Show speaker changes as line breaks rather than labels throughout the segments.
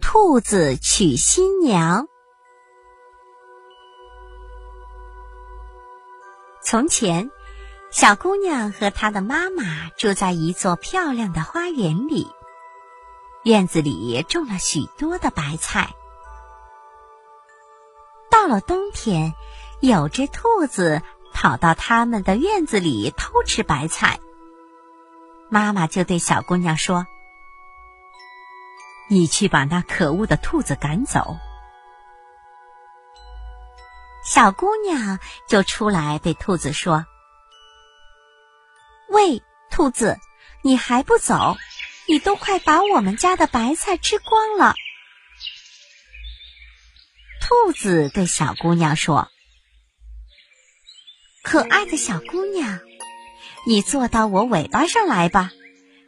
兔子娶新娘。从前，小姑娘和她的妈妈住在一座漂亮的花园里，院子里种了许多的白菜。到了冬天，有只兔子跑到他们的院子里偷吃白菜。妈妈就对小姑娘说：“你去把那可恶的兔子赶走。”小姑娘就出来对兔子说：“喂，兔子，你还不走？你都快把我们家的白菜吃光了。”兔子对小姑娘说：“可爱的小姑娘，你坐到我尾巴上来吧，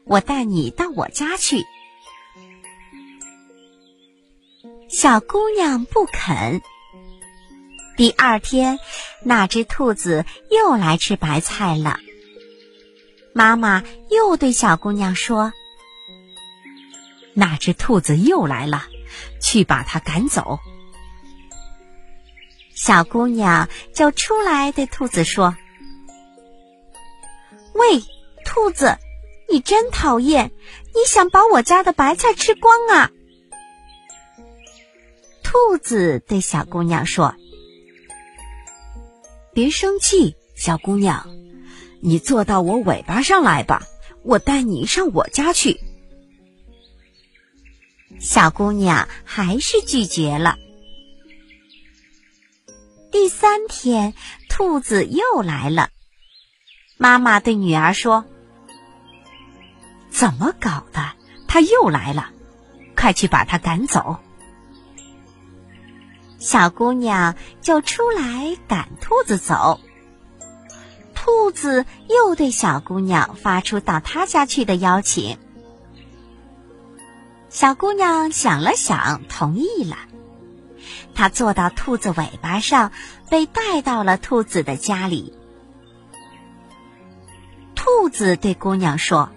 我带你到我家去。”小姑娘不肯。第二天，那只兔子又来吃白菜了。妈妈又对小姑娘说：“
那只兔子又来了，去把它赶走。”
小姑娘就出来对兔子说：“喂，兔子，你真讨厌！你想把我家的白菜吃光啊？”兔子对小姑娘说：“
别生气，小姑娘，你坐到我尾巴上来吧，我带你上我家去。”
小姑娘还是拒绝了。第三天，兔子又来了。妈妈对女儿说：“
怎么搞的？它又来了，快去把它赶走。”
小姑娘就出来赶兔子走。兔子又对小姑娘发出到她家去的邀请。小姑娘想了想，同意了。她坐到兔子尾巴上，被带到了兔子的家里。兔子对姑娘说：“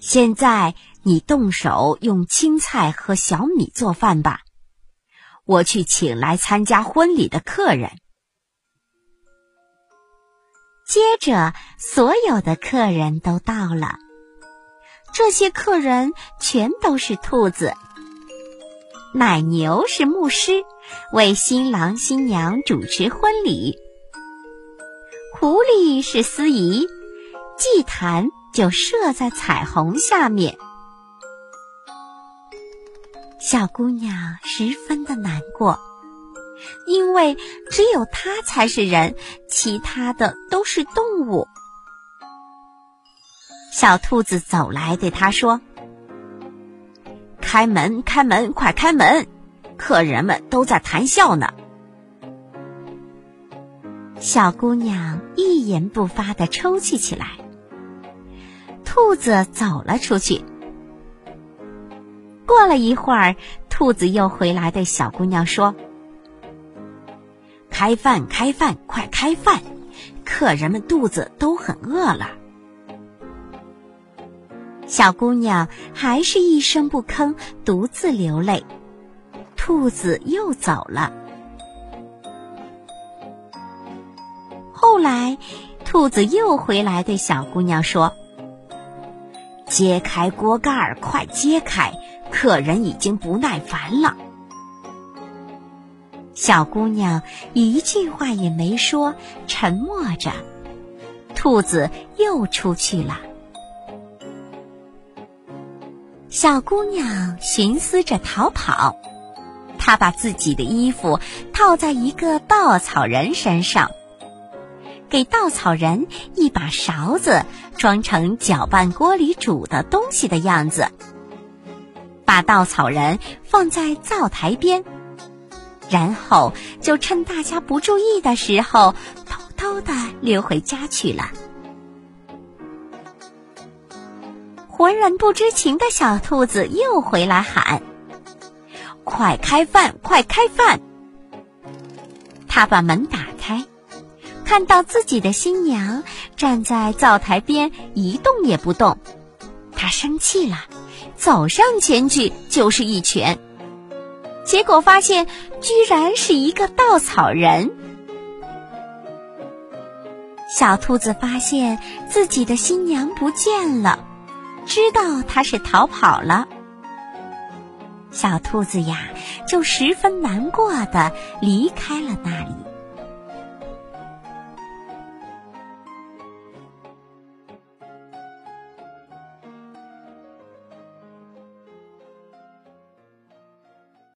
现在你动手用青菜和小米做饭吧，我去请来参加婚礼的客人。”
接着，所有的客人都到了。这些客人全都是兔子。奶牛是牧师，为新郎新娘主持婚礼；狐狸是司仪，祭坛就设在彩虹下面。小姑娘十分的难过，因为只有她才是人，其他的都是动物。小兔子走来对她说。
开门，开门，快开门！客人们都在谈笑呢。
小姑娘一言不发的抽泣起来。兔子走了出去。过了一会儿，兔子又回来对小姑娘说：“
开饭，开饭，快开饭！客人们肚子都很饿了。”
小姑娘还是一声不吭，独自流泪。兔子又走了。后来，兔子又回来对小姑娘说：“
揭开锅盖儿，快揭开！客人已经不耐烦了。”
小姑娘一句话也没说，沉默着。兔子又出去了。小姑娘寻思着逃跑，她把自己的衣服套在一个稻草人身上，给稻草人一把勺子装成搅拌锅里煮的东西的样子，把稻草人放在灶台边，然后就趁大家不注意的时候，偷偷的溜回家去了。浑然不知情的小兔子又回来喊：“
快开饭，快开饭！”
他把门打开，看到自己的新娘站在灶台边一动也不动，他生气了，走上前去就是一拳，结果发现居然是一个稻草人。小兔子发现自己的新娘不见了，知道她是逃跑了。小兔子呀，就十分难过的离开了那里。